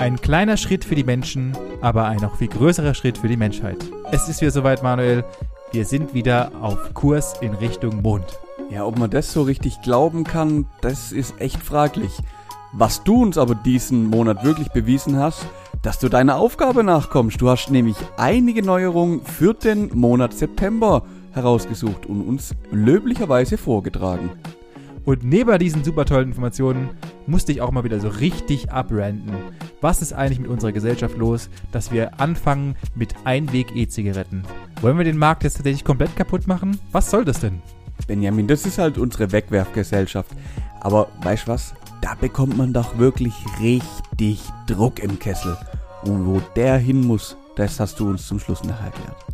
Ein kleiner Schritt für die Menschen, aber ein noch viel größerer Schritt für die Menschheit. Es ist wieder soweit, Manuel. Wir sind wieder auf Kurs in Richtung Mond. Ja, ob man das so richtig glauben kann, das ist echt fraglich. Was du uns aber diesen Monat wirklich bewiesen hast, dass du deiner Aufgabe nachkommst. Du hast nämlich einige Neuerungen für den Monat September herausgesucht und uns löblicherweise vorgetragen. Und neben diesen super tollen Informationen musste ich auch mal wieder so richtig abranden. Was ist eigentlich mit unserer Gesellschaft los, dass wir anfangen mit Einweg-E-Zigaretten? Wollen wir den Markt jetzt tatsächlich komplett kaputt machen? Was soll das denn? Benjamin, das ist halt unsere Wegwerfgesellschaft. Aber weißt du was? Da bekommt man doch wirklich richtig Druck im Kessel. Und wo der hin muss, das hast du uns zum Schluss nachher erklärt.